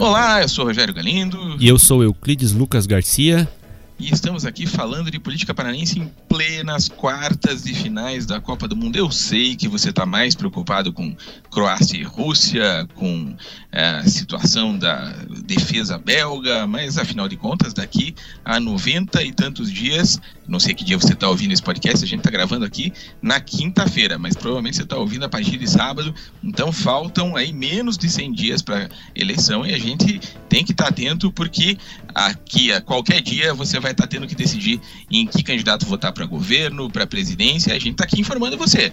Olá, eu sou Rogério Galindo. E eu sou Euclides Lucas Garcia. E estamos aqui falando de política paranaense em plenas quartas e finais da Copa do Mundo. Eu sei que você está mais preocupado com Croácia e Rússia, com é, a situação da defesa belga, mas afinal de contas, daqui a 90 e tantos dias, não sei que dia você está ouvindo esse podcast, a gente está gravando aqui na quinta-feira, mas provavelmente você está ouvindo a partir de sábado, então faltam aí menos de 100 dias para eleição e a gente tem que estar tá atento porque aqui a qualquer dia você vai estar tá tendo que decidir em que candidato votar para governo, para presidência, a gente está aqui informando você.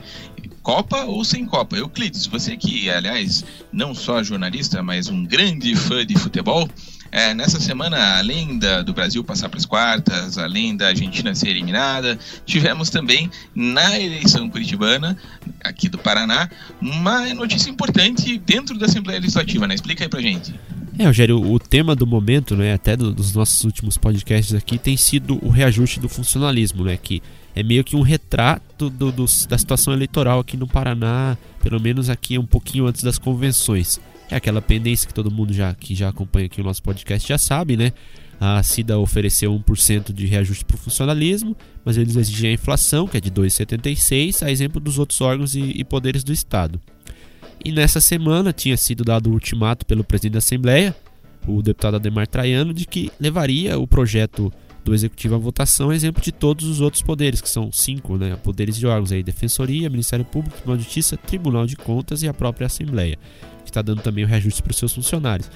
Copa ou sem Copa. Euclides, você que, aliás, não só jornalista, mas um grande fã de futebol, é, nessa semana, além da, do Brasil passar para as quartas, além da Argentina ser eliminada, tivemos também na eleição curitibana, aqui do Paraná, uma notícia importante dentro da Assembleia Legislativa, né? Explica aí pra gente. É, Rogério, o tema do momento, né, até do, dos nossos últimos podcasts aqui, tem sido o reajuste do funcionalismo, né, que é meio que um retrato do, do, da situação eleitoral aqui no Paraná, pelo menos aqui um pouquinho antes das convenções. É aquela pendência que todo mundo já, que já acompanha aqui o nosso podcast já sabe, né? A CIDA ofereceu 1% de reajuste para o funcionalismo, mas eles exigem a inflação, que é de 2,76%, a exemplo dos outros órgãos e, e poderes do Estado. E nessa semana tinha sido dado o ultimato pelo presidente da Assembleia, o deputado Ademar Traiano, de que levaria o projeto do Executivo à votação, exemplo de todos os outros poderes, que são cinco né, poderes de órgãos, aí, Defensoria, Ministério Público, Tribunal de Justiça, Tribunal de Contas e a própria Assembleia, que está dando também o reajuste para os seus funcionários.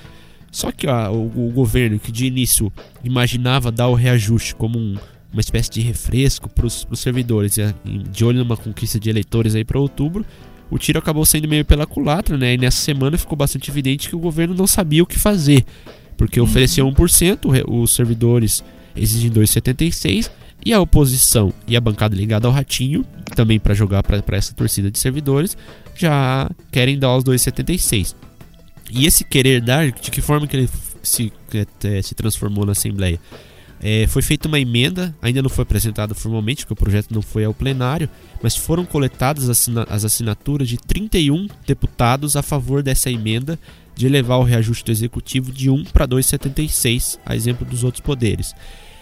Só que ó, o, o, governo, que de início imaginava dar o reajuste como um, uma espécie de refresco para os servidores, de olho numa conquista de eleitores aí para outubro, o tiro acabou sendo meio pela culatra, né? E nessa semana ficou bastante evidente que o governo não sabia o que fazer, porque ofereceu 1%, os servidores exigem 2,76 e a oposição e a bancada ligada ao Ratinho, também para jogar para essa torcida de servidores, já querem dar os 2,76. E esse querer dar, de que forma que ele se, é, se transformou na Assembleia? É, foi feita uma emenda, ainda não foi apresentada formalmente, porque o projeto não foi ao plenário, mas foram coletadas as assinaturas de 31 deputados a favor dessa emenda de elevar o reajuste do executivo de 1 para 2,76, a exemplo dos outros poderes.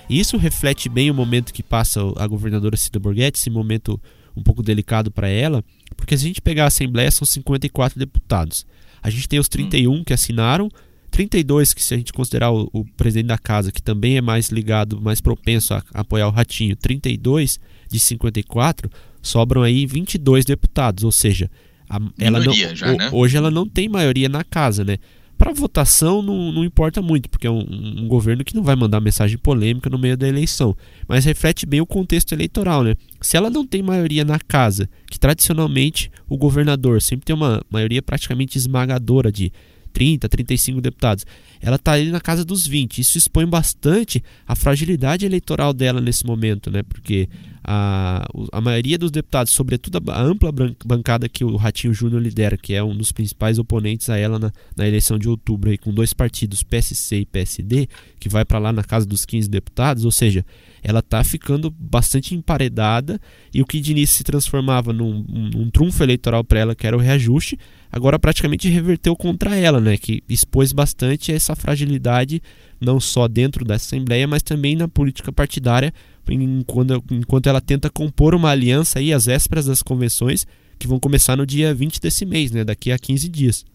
E isso reflete bem o momento que passa a governadora Cida Borghetti, esse momento um pouco delicado para ela, porque se a gente pegar a Assembleia são 54 deputados. A gente tem os 31 que assinaram, 32 que se a gente considerar o, o presidente da casa, que também é mais ligado, mais propenso a, a apoiar o Ratinho, 32 de 54, sobram aí 22 deputados, ou seja, a, ela não, já, né? Hoje ela não tem maioria na casa, né? Para votação não, não importa muito, porque é um, um, governo que não vai mandar mensagem polêmica no meio da eleição, mas reflete bem o contexto eleitoral, né? Se ela não tem maioria na casa, que tradicionalmente o governador sempre tem uma maioria praticamente esmagadora de 30, 35 deputados. Ela está ali na casa dos 20. Isso expõe bastante a fragilidade eleitoral dela nesse momento, né? Porque a, a maioria dos deputados, sobretudo a ampla bancada que o Ratinho Júnior lidera, que é um dos principais oponentes a ela na, na eleição de outubro, aí, com dois partidos, PSC e PSD, que vai para lá na casa dos 15 deputados, ou seja, ela está ficando bastante emparedada e o que de início se transformava num, num trunfo eleitoral para ela, que era o reajuste, agora praticamente reverteu contra ela, né, que expôs bastante essa fragilidade não só dentro da Assembleia, mas também na política partidária, enquanto, enquanto ela tenta compor uma aliança aí às vésperas das convenções que vão começar no dia 20 desse mês, né, daqui a 15 dias.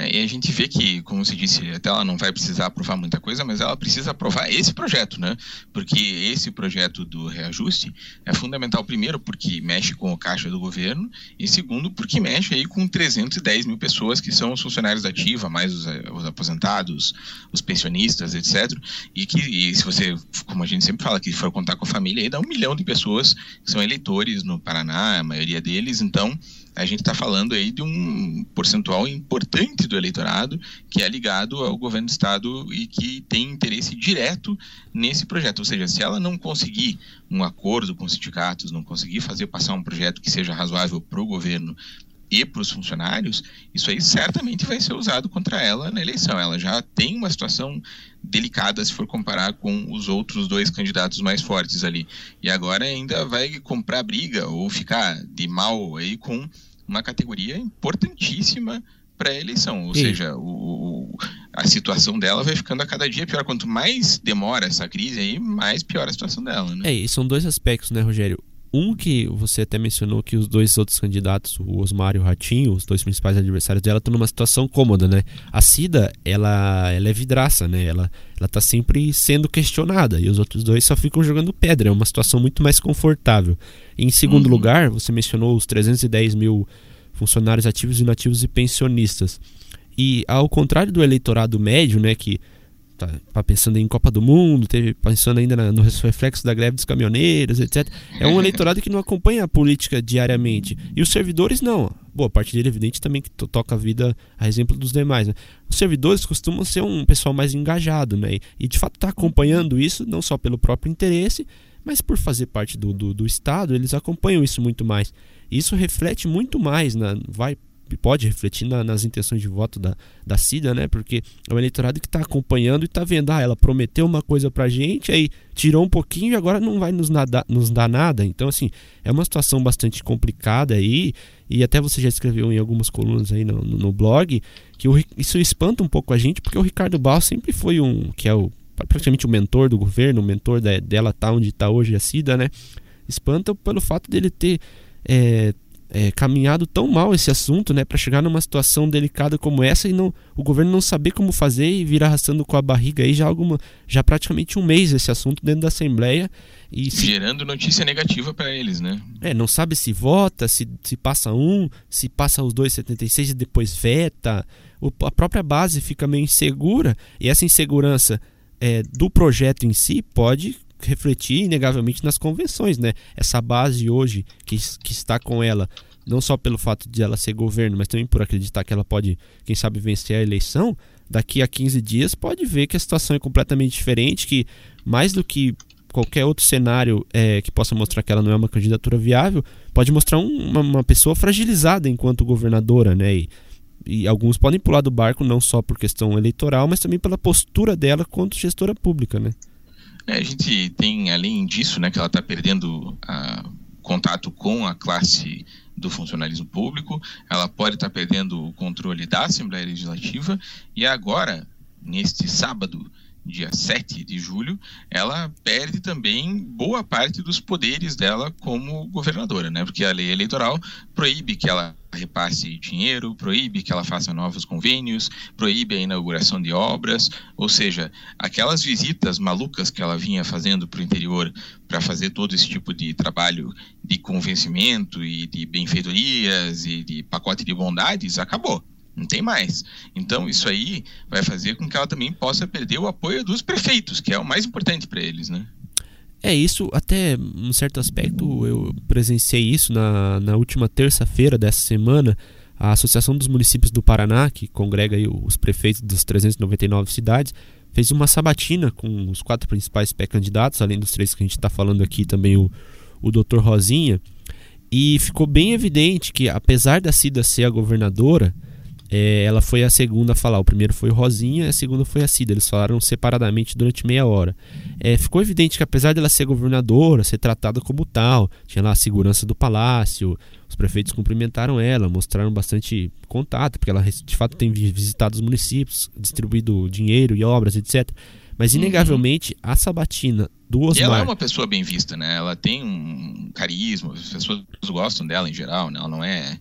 É, e a gente vê que, como você disse, até ela não vai precisar aprovar muita coisa, mas ela precisa aprovar esse projeto, né? Porque esse projeto do reajuste é fundamental, primeiro, porque mexe com o caixa do governo, e segundo, porque mexe aí com 310 mil pessoas que são os funcionários da ativa, mais os, os aposentados, os pensionistas, etc. E que, e se você, como a gente sempre fala, que for contar com a família, aí dá um milhão de pessoas que são eleitores no Paraná, a maioria deles, então a gente está falando aí de um percentual importante do eleitorado que é ligado ao governo do estado e que tem interesse direto nesse projeto. Ou seja, se ela não conseguir um acordo com os sindicatos, não conseguir fazer passar um projeto que seja razoável para o governo e para os funcionários, isso aí certamente vai ser usado contra ela na eleição. Ela já tem uma situação delicada se for comparar com os outros dois candidatos mais fortes ali. E agora ainda vai comprar briga ou ficar de mal aí com uma categoria importantíssima para a eleição. Ou seja, o, a situação dela vai ficando a cada dia pior. Quanto mais demora essa crise aí, mais pior a situação dela, né? É, e são dois aspectos, né, Rogério? Um que você até mencionou que os dois outros candidatos, o Osmar e o Ratinho, os dois principais adversários dela, estão numa situação cômoda, né? A Cida, ela, ela é vidraça, né? Ela, ela tá sempre sendo questionada e os outros dois só ficam jogando pedra. É uma situação muito mais confortável. Em segundo uhum. lugar, você mencionou os 310 mil funcionários ativos, inativos e pensionistas. E ao contrário do eleitorado médio, né, que tá, tá pensando em Copa do Mundo, teve pensando ainda na, no reflexo da greve dos caminhoneiros, etc. É um eleitorado que não acompanha a política diariamente. E os servidores não. Boa parte dele, evidente, também que toca a vida a exemplo dos demais. Né? Os servidores costumam ser um pessoal mais engajado, né? E de fato está acompanhando isso, não só pelo próprio interesse, mas por fazer parte do, do, do Estado, eles acompanham isso muito mais. Isso reflete muito mais, na, vai pode refletir na, nas intenções de voto da, da Cida, né? Porque é o eleitorado que está acompanhando e está vendo, ah, ela prometeu uma coisa pra gente, aí tirou um pouquinho e agora não vai nos, nada, nos dar nada. Então, assim, é uma situação bastante complicada aí, e até você já escreveu em algumas colunas aí no, no, no blog, que o, isso espanta um pouco a gente, porque o Ricardo Bal sempre foi um, que é o praticamente o mentor do governo, o mentor da, dela tá onde está hoje a Cida, né? Espanta pelo fato dele ter é, caminhado tão mal esse assunto, né, para chegar numa situação delicada como essa e não o governo não saber como fazer e vir arrastando com a barriga aí já alguma já praticamente um mês esse assunto dentro da Assembleia e se, gerando notícia negativa para eles, né? É, não sabe se vota, se, se passa um, se passa os 276 e depois veta. O, a própria base fica meio insegura e essa insegurança é, do projeto em si pode refletir inegavelmente nas convenções, né? Essa base hoje que, que está com ela, não só pelo fato de ela ser governo, mas também por acreditar que ela pode, quem sabe, vencer a eleição, daqui a 15 dias pode ver que a situação é completamente diferente, que mais do que qualquer outro cenário é, que possa mostrar que ela não é uma candidatura viável, pode mostrar um, uma, uma, pessoa fragilizada enquanto governadora, né? E, e alguns podem pular do barco não só por questão eleitoral, mas também pela postura dela quanto gestora pública, né? É, a gente tem, além disso, né, que ela está perdendo a, contato com a classe do funcionalismo público, ela pode estar tá perdendo o controle da Assembleia Legislativa, e agora, neste sábado, dia 7 de julho, ela perde também boa parte dos poderes dela como governadora, né? Porque a lei eleitoral proíbe que ela repasse dinheiro, proíbe que ela faça novos convênios, proíbe a inauguração de obras, ou seja, aquelas visitas malucas que ela vinha fazendo para o interior para fazer todo esse tipo de trabalho de convencimento e de benfeitorias e de pacote de bondades acabou. Não tem mais. Então, isso aí vai fazer com que ela também possa perder o apoio dos prefeitos, que é o mais importante para eles, né? É, isso até um certo aspecto eu presenciei isso na, na última terça-feira dessa semana. A Associação dos Municípios do Paraná, que congrega os prefeitos das 399 cidades, fez uma sabatina com os quatro principais pré-candidatos, além dos três que a gente está falando aqui, também o, o Dr. Rosinha. E ficou bem evidente que, apesar da Cida ser a governadora, é, ela foi a segunda a falar. O primeiro foi o Rosinha, a segunda foi a Cida. Eles falaram separadamente durante meia hora. É, ficou evidente que, apesar dela ser governadora, ser tratada como tal, tinha lá a segurança do palácio, os prefeitos cumprimentaram ela, mostraram bastante contato, porque ela de fato tem visitado os municípios, distribuído dinheiro e obras, etc. Mas, uhum. inegavelmente, uhum. a sabatina do Osmar... E ela é uma pessoa bem vista, né? Ela tem um carisma, as pessoas gostam dela em geral, né? Ela não é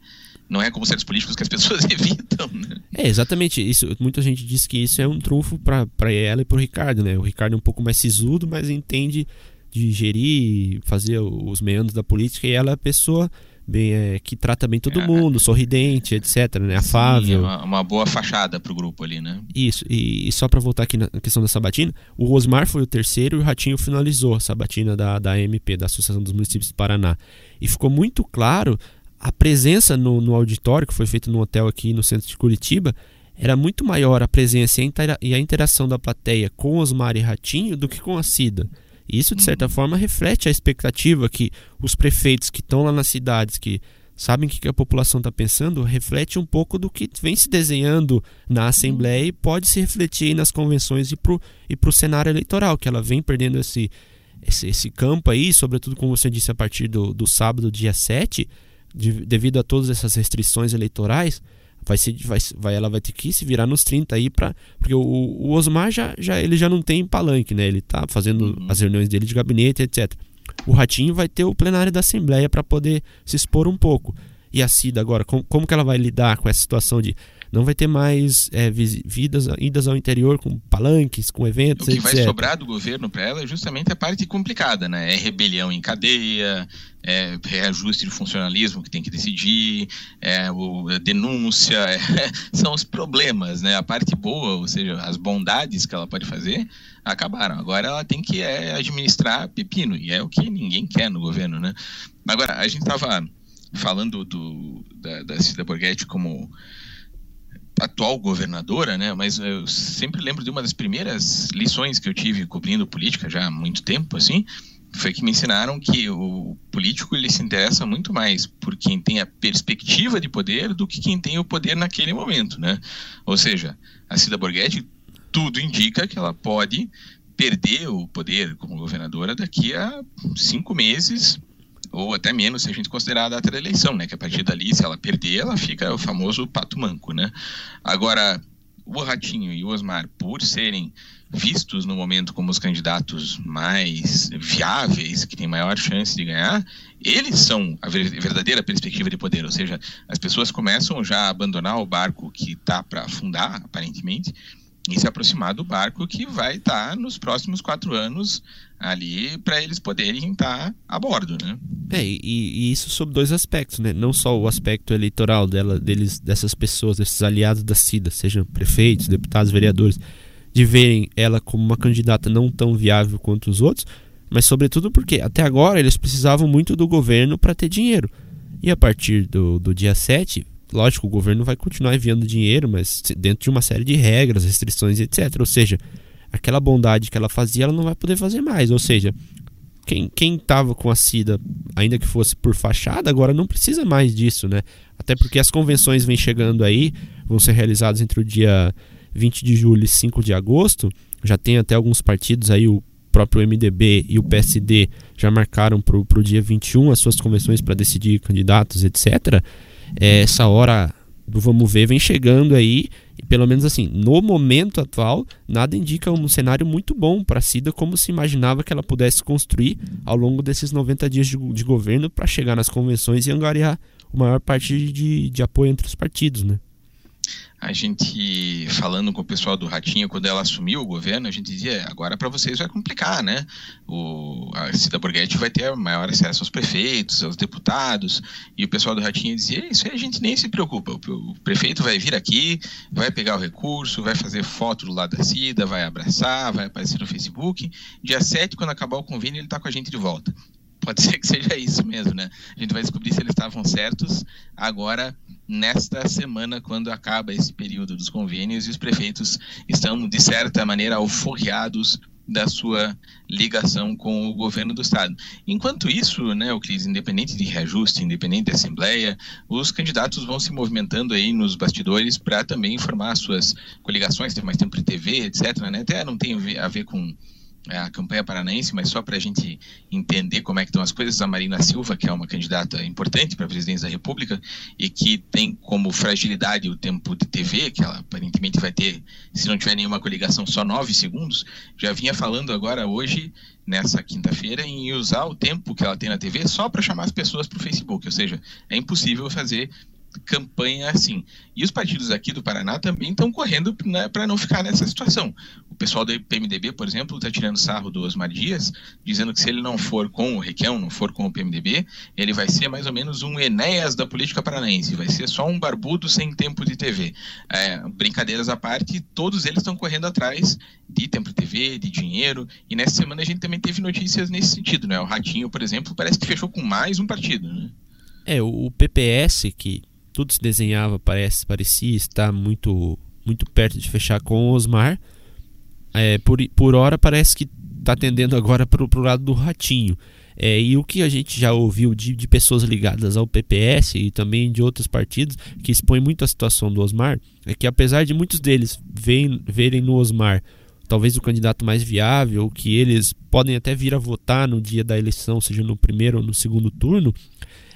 não é como certos políticos que as pessoas evitam, né? É, exatamente. Isso, muita gente diz que isso é um trunfo para ela e para o Ricardo, né? O Ricardo é um pouco mais sisudo, mas entende de gerir, fazer os meandros da política e ela é a pessoa bem, é, que trata bem todo é, mundo, sorridente, etc, né? Afável. Sim, é uma, uma, boa fachada pro grupo ali, né? Isso, e, e só para voltar aqui na questão da Sabatina, o Osmar foi o terceiro e o Ratinho finalizou a Sabatina da, da AMP, da Associação dos Municípios do Paraná. E ficou muito claro a presença no, no auditório, que foi feito no hotel aqui no centro de Curitiba, era muito maior a presença e a interação da plateia com Osmar e Ratinho do que com a Cida. E isso, de certa uhum. forma, reflete a expectativa que os prefeitos que estão lá nas cidades, que sabem o que a população está pensando, reflete um pouco do que vem se desenhando na Assembleia e pode se refletir nas convenções e para o cenário eleitoral, que ela vem perdendo esse, esse, esse, campo aí, sobretudo, como você disse, a partir do, do sábado, dia 7, de, devido a todas essas restrições eleitorais, vai ser vai, vai ela vai ter que se virar nos 30 aí para porque o, o, Osmar já, já ele já não tem palanque, né? Ele tá fazendo uhum. as reuniões dele de gabinete, etc. O Ratinho vai ter o plenário da Assembleia para poder se expor um pouco. E a Cida agora, como, como que ela vai lidar com essa situação de não vai ter mais é, vidas, idas ao interior com palanques, com eventos, O que etc. vai sobrar do governo para ela é justamente a parte complicada, né? É rebelião em cadeia, é reajuste de funcionalismo que tem que decidir, é o, a denúncia, é, são os problemas, né? A parte boa, ou seja, as bondades que ela pode fazer, acabaram. Agora ela tem que é, administrar pepino, e é o que ninguém quer no governo, né? Agora, a gente estava falando do, da, da Cida Borghetti como atual governadora, né? Mas eu sempre lembro de uma das primeiras lições que eu tive cobrindo política já há muito tempo, assim, foi que me ensinaram que o político ele se interessa muito mais por quem tem a perspectiva de poder do que quem tem o poder naquele momento, né? Ou seja, a Cida Borghetti tudo indica que ela pode perder o poder como governadora daqui a cinco meses ou até menos se a gente considerar a data da eleição, né? Que a partir dali, se ela perder, ela fica o famoso pato manco, né? Agora, o Ratinho e o Osmar, por serem vistos no momento como os candidatos mais viáveis, que têm maior chance de ganhar, eles são a verdadeira perspectiva de poder, ou seja, as pessoas começam já a abandonar o barco que está para afundar, aparentemente, e se aproximar do barco que vai estar tá nos próximos quatro anos ali para eles poderem estar tá a bordo, né? É, e, e, isso sob dois aspectos, né? Não só o aspecto eleitoral dela, deles, dessas pessoas, desses aliados da CIDA, sejam prefeitos, deputados, vereadores, de verem ela como uma candidata não tão viável quanto os outros, mas sobretudo porque até agora eles precisavam muito do governo para ter dinheiro. E a partir do, do dia 7, lógico, o governo vai continuar enviando dinheiro, mas dentro de uma série de regras, restrições, etc. Ou seja, aquela bondade que ela fazia, ela não vai poder fazer mais. Ou seja, quem, quem tava com a Cida, ainda que fosse por fachada, agora não precisa mais disso, né? Até porque as convenções vêm chegando aí, vão ser realizadas entre o dia 20 de julho e 5 de agosto. Já tem até alguns partidos aí, o próprio MDB e o PSD já marcaram para o dia 21 as suas convenções para decidir candidatos, etc. É, essa hora do vamos ver vem chegando aí e pelo menos assim, no momento atual, nada indica um cenário muito bom para a Cida como se imaginava que ela pudesse construir ao longo desses 90 dias de, de governo para chegar nas convenções e angariar a maior parte de, de apoio entre os partidos, né? A gente falando com o pessoal do Ratinho quando ela assumiu o governo, a gente dizia, agora para vocês vai complicar, né? O, a Cida Borghetti vai ter maior acesso aos prefeitos, aos deputados, e o pessoal do Ratinho dizia, isso aí a gente nem se preocupa, o, o prefeito vai vir aqui, vai pegar o recurso, vai fazer foto do lado da Cida, vai abraçar, vai aparecer no Facebook, dia 7, quando acabar o convênio, ele está com a gente de volta pode ser que seja isso mesmo, né? A gente vai descobrir se eles estavam certos agora nesta semana, quando acaba esse período dos convênios e os prefeitos estão, de certa maneira, alforriados da sua ligação com o governo do estado. Enquanto isso, né, o Cris, independente de reajuste, independente da assembleia, os candidatos vão se movimentando aí nos bastidores para também informar suas coligações, ter mais tempo de TV, etc. Né? Até não tem a ver com a campanha paranaense, mas só para a gente entender como é que estão as coisas, a Marina Silva, que é uma candidata importante para a presidência da República e que tem como fragilidade o tempo de TV, que ela aparentemente vai ter, se não tiver nenhuma coligação, só nove segundos, já vinha falando agora hoje, nessa quinta-feira, em usar o tempo que ela tem na TV só para chamar as pessoas para o Facebook, ou seja, é impossível fazer campanha assim. E os partidos aqui do Paraná também estão correndo né, para não ficar nessa situação. O pessoal do PMDB, por exemplo, está tirando sarro do Osmar Dias, dizendo que se ele não for com o Requião, não for com o PMDB, ele vai ser mais ou menos um Enéas da política paranaense, vai ser só um barbudo sem tempo de TV. É, brincadeiras à parte, todos eles estão correndo atrás de tempo de TV, de dinheiro, e nessa semana a gente também teve notícias nesse sentido. Né? O Ratinho, por exemplo, parece que fechou com mais um partido. Né? É, o PPS, que tudo se desenhava, parece, parecia estar muito, muito perto de fechar com o Osmar. É, por, por hora parece que está tendendo agora para o lado do ratinho. É, e o que a gente já ouviu de, de, pessoas ligadas ao PPS e também de outros partidos que expõem muito a situação do Osmar é que apesar de muitos deles verem, verem no Osmar talvez o candidato mais viável, que eles podem até vir a votar no dia da eleição, seja no primeiro ou no segundo turno,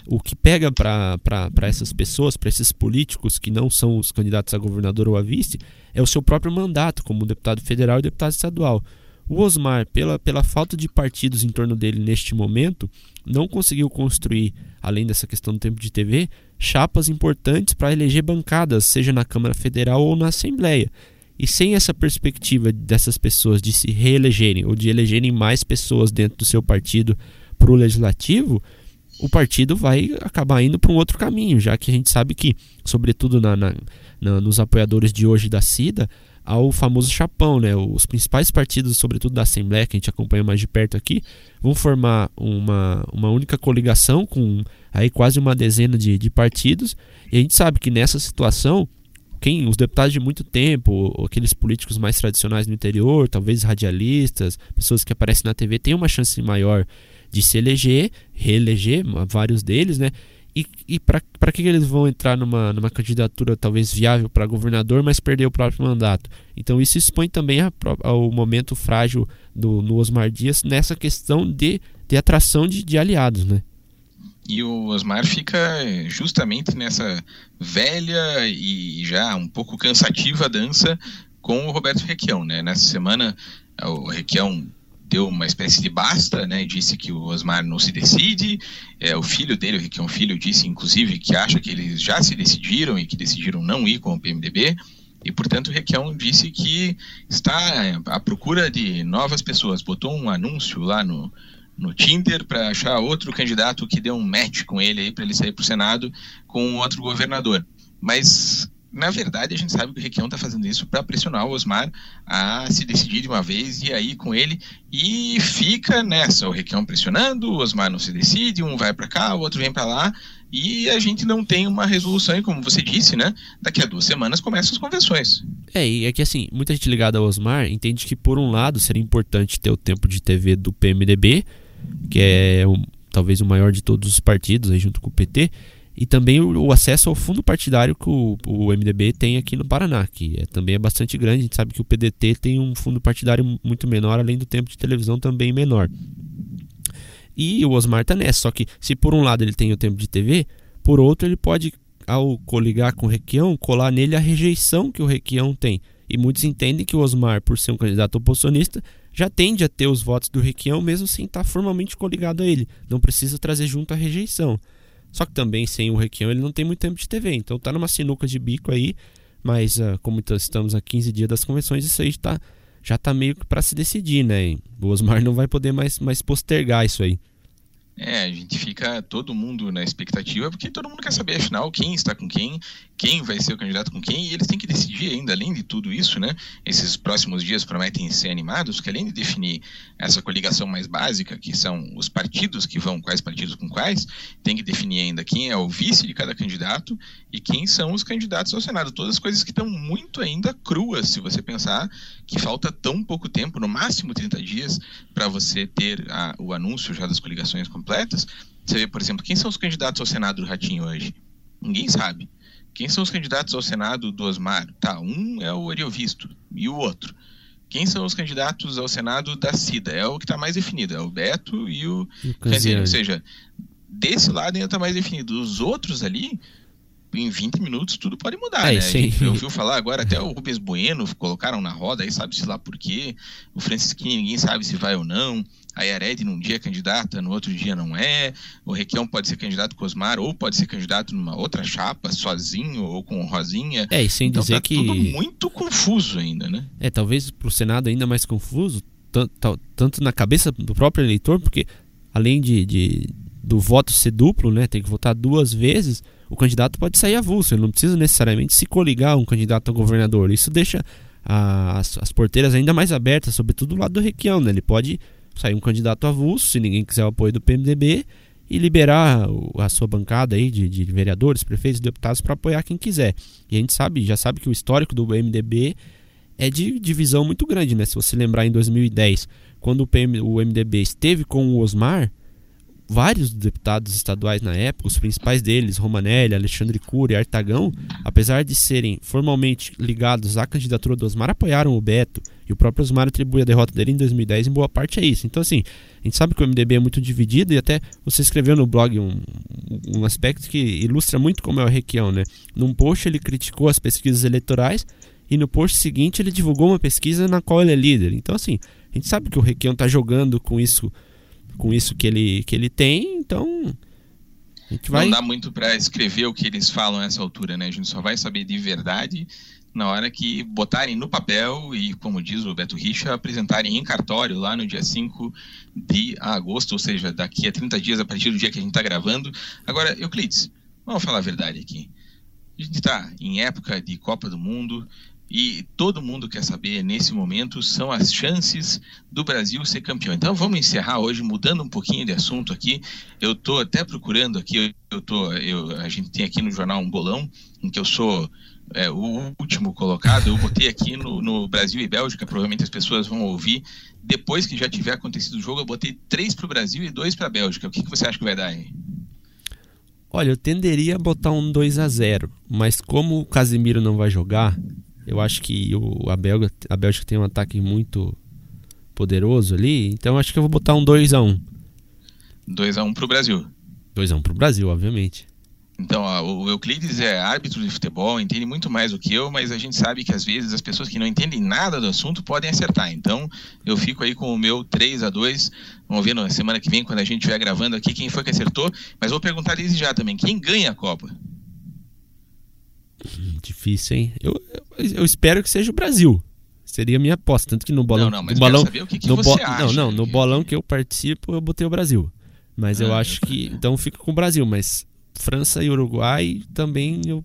o que pega para essas pessoas, para esses políticos que não são os candidatos a governador ou a vice, é o seu próprio mandato como deputado federal e deputado estadual. O Osmar, pela, pela falta de partidos em torno dele neste momento, não conseguiu construir, além dessa questão do tempo de TV, chapas importantes para eleger bancadas, seja na Câmara Federal ou na Assembleia. E sem essa perspectiva dessas pessoas de se reelegerem ou de elegerem mais pessoas dentro do seu partido para o legislativo, o partido vai acabar indo para um outro caminho, já que a gente sabe que, sobretudo na, na, na, nos apoiadores de hoje da CIDA, há o famoso chapão, né? Os principais partidos, sobretudo da Assembleia, que a gente acompanha mais de perto aqui, vão formar uma, uma única coligação com aí quase uma dezena de, de partidos, e a gente sabe que nessa situação quem os deputados de muito tempo, aqueles políticos mais tradicionais no interior, talvez radialistas, pessoas que aparecem na TV, têm uma chance maior de se eleger, reeleger, vários deles, né? E, e para que eles vão entrar numa, numa candidatura talvez viável para governador, mas perder o próprio mandato? Então isso expõe também a, ao momento frágil do no Osmar Dias nessa questão de, de atração de, de aliados, né? E o Osmar fica justamente nessa velha e já um pouco cansativa dança com o Roberto Requião, né? Nessa semana o Requião deu uma espécie de basta, né? Disse que o Osmar não se decide. É, o filho dele, o um Filho, disse inclusive que acha que eles já se decidiram e que decidiram não ir com o PMDB. E, portanto, o Requião disse que está à procura de novas pessoas. Botou um anúncio lá no, no Tinder para achar outro candidato que deu um match com ele aí para ele sair para o Senado com outro governador. Mas na verdade, a gente sabe que o Requião está fazendo isso para pressionar o Osmar a se decidir de uma vez e aí com ele. E fica nessa, o Requião pressionando, o Osmar não se decide, um vai para cá, o outro vem para lá. E a gente não tem uma resolução, e como você disse, né? Daqui a duas semanas começam as convenções. É, e é que assim, muita gente ligada ao Osmar entende que, por um lado, seria importante ter o tempo de TV do PMDB, que é um, talvez o maior de todos os partidos, aí junto com o PT e também o, o, acesso ao fundo partidário que o, o, MDB tem aqui no Paraná, que é, também é bastante grande. A gente sabe que o PDT tem um fundo partidário muito menor, além do tempo de televisão também menor. E o Osmar está nessa, só que se por um lado ele tem o tempo de TV, por outro ele pode, ao coligar com o Requião, colar nele a rejeição que o Requião tem. E muitos entendem que o Osmar, por ser um candidato oposicionista, já tende a ter os votos do Requião, mesmo sem estar formalmente coligado a ele. Não precisa trazer junto a rejeição. Só que também sem o Requião ele não tem muito tempo de TV. Então tá numa sinuca de bico aí. Mas uh, como estamos a 15 dias das convenções, isso aí tá, já tá meio que para se decidir, né? O Osmar não vai poder mais, mais postergar isso aí. É, a gente fica todo mundo na expectativa, porque todo mundo quer saber, afinal, quem está com quem, quem vai ser o candidato com quem, e eles têm que decidir ainda, além de tudo isso, né? Esses próximos dias prometem ser animados, que além de definir essa coligação mais básica, que são os partidos que vão, quais partidos com quais, tem que definir ainda quem é o vice de cada candidato e quem são os candidatos ao Senado. Todas as coisas que estão muito ainda cruas, se você pensar que falta tão pouco tempo, no máximo 30 dias, para você ter a, o anúncio já das coligações completas, você vê, por exemplo, quem são os candidatos ao Senado do Ratinho hoje? Ninguém sabe. Quem são os candidatos ao Senado do Osmar? Tá, um é o Ariovisto e o outro. Quem são os candidatos ao Senado da Cida? É o que está mais definido, é o Beto e o. Ou seja, desse lado ainda está mais definido. Os outros ali, em 20 minutos tudo pode mudar, é, né? Gente ouviu falar agora, até o Rubens Bueno colocaram na roda, aí sabe-se lá por quê. O Francisquinho ninguém sabe se vai ou não. A Yared num dia é candidata, no outro dia não é. O Requião pode ser candidato com Osmar, ou pode ser candidato numa outra chapa, sozinho ou com Rosinha. É, e sem então, dizer tá que. tudo muito confuso ainda, né? É, talvez pro Senado ainda mais confuso, tanto na cabeça do próprio eleitor, porque além de, de do voto ser duplo, né, tem que votar duas vezes o candidato pode sair avulso, ele não precisa necessariamente se coligar a um candidato a governador. Isso deixa a, as, as, porteiras ainda mais abertas, sobretudo do lado do Requião. Né? Ele pode sair um candidato avulso, se ninguém quiser o apoio do PMDB, e liberar a sua bancada aí de, de vereadores, prefeitos, deputados para apoiar quem quiser. E a gente sabe, já sabe que o histórico do MDB é de divisão muito grande, né? Se você lembrar em 2010, quando o, PM, o MDB esteve com o Osmar, vários deputados estaduais na época, os principais deles, Romanelli, Alexandre Cury e Artagão, apesar de serem formalmente ligados à candidatura do Osmar, apoiaram o Beto. E o próprio Osmar atribui a derrota dele em 2010 em boa parte a isso. Então, assim, a gente sabe que o MDB é muito dividido e até você escreveu no blog um, um aspecto que ilustra muito como é o Requião, né? Num post ele criticou as pesquisas eleitorais e no post seguinte ele divulgou uma pesquisa na qual ele é líder. Então, assim, a gente sabe que o Requião está jogando com isso com isso que ele, que ele tem, então. A gente vai... Não dá muito para escrever o que eles falam nessa altura, né? A gente só vai saber de verdade na hora que botarem no papel e, como diz o Beto Richa, apresentarem em cartório lá no dia 5 de agosto, ou seja, daqui a 30 dias a partir do dia que a gente está gravando. Agora, Euclides, vamos falar a verdade aqui. A gente está em época de Copa do Mundo, e todo mundo quer saber nesse momento são as chances do Brasil ser campeão. Então vamos encerrar hoje mudando um pouquinho de assunto aqui. Eu estou até procurando aqui, eu tô, eu, a gente tem aqui no jornal um bolão em que eu sou é, o último colocado. Eu botei aqui no, no, Brasil e Bélgica, provavelmente as pessoas vão ouvir. Depois que já tiver acontecido o jogo, eu botei três para o Brasil e dois para a Bélgica. O que, que você acha que vai dar aí? Olha, eu tenderia a botar um 2 a 0 mas como o Casemiro não vai jogar, eu acho que o, a, Belga, a Bélgica tem um ataque muito poderoso ali, então acho que eu vou botar um 2x1. 2x1 pro Brasil. 2x1 pro Brasil, obviamente. Então, ó, o Euclides é árbitro de futebol, entende muito mais do que eu, mas a gente sabe que às vezes as pessoas que não entendem nada do assunto podem acertar. Então, eu fico aí com o meu 3 a 2 Vamos ver na semana que vem, quando a gente estiver gravando aqui, quem foi que acertou. Mas vou perguntar desde já também: quem ganha a Copa? Difícil, hein? Eu, eu, espero que seja o Brasil. Seria a minha aposta. Tanto que no bolão. Não, não, mas no bolão, saber o que, que no você bo acha, Não, não, no bolão que eu participo, eu botei o Brasil. Mas ah, eu acho que. Então fico com o Brasil, mas França e Uruguai também eu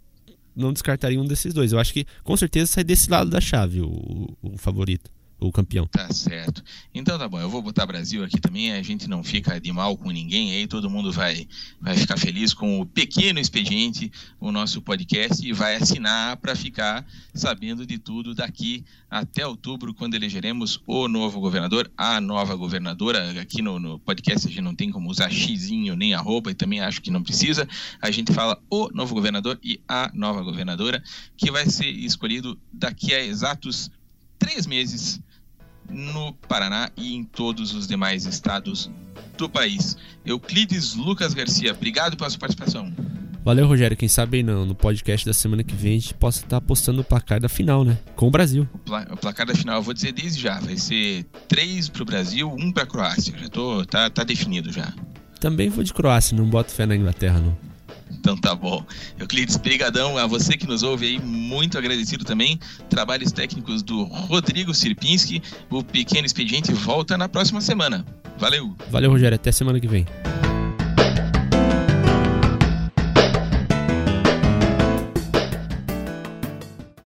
não descartaria um desses dois. Eu acho que com certeza sai desse lado da chave o, o favorito o campeão. Tá certo. Então tá bom, eu vou botar Brasil aqui também, a gente não fica de mal com ninguém, aí todo mundo vai, vai ficar feliz com o pequeno expediente, o nosso podcast, e vai assinar para ficar sabendo de tudo daqui até outubro, quando elegeremos o novo governador, a nova governadora. Aqui no, no podcast a gente não tem como usar xizinho nem arroba, e também acho que não precisa. A gente fala o novo governador e a nova governadora, que vai ser escolhido daqui a exatos três meses no Paraná e em todos os demais estados do país. Euclides Lucas Garcia, obrigado pela sua participação. Valeu, Rogério. Quem sabe no, no podcast da semana que vem a gente possa estar postando o placar da final, né? Com o Brasil. O, pla o placar da final, eu vou dizer desde já, vai ser três para o Brasil, um para a Croácia. Já tô, tá, tá definido já. Também vou de Croácia, não boto fé na Inglaterra, não. Então tá bom. Euclides, brigadão a você que nos ouve aí, muito agradecido também. Trabalhos técnicos do Rodrigo Sirpinski. O Pequeno Expediente volta na próxima semana. Valeu. Valeu, Rogério. Até semana que vem.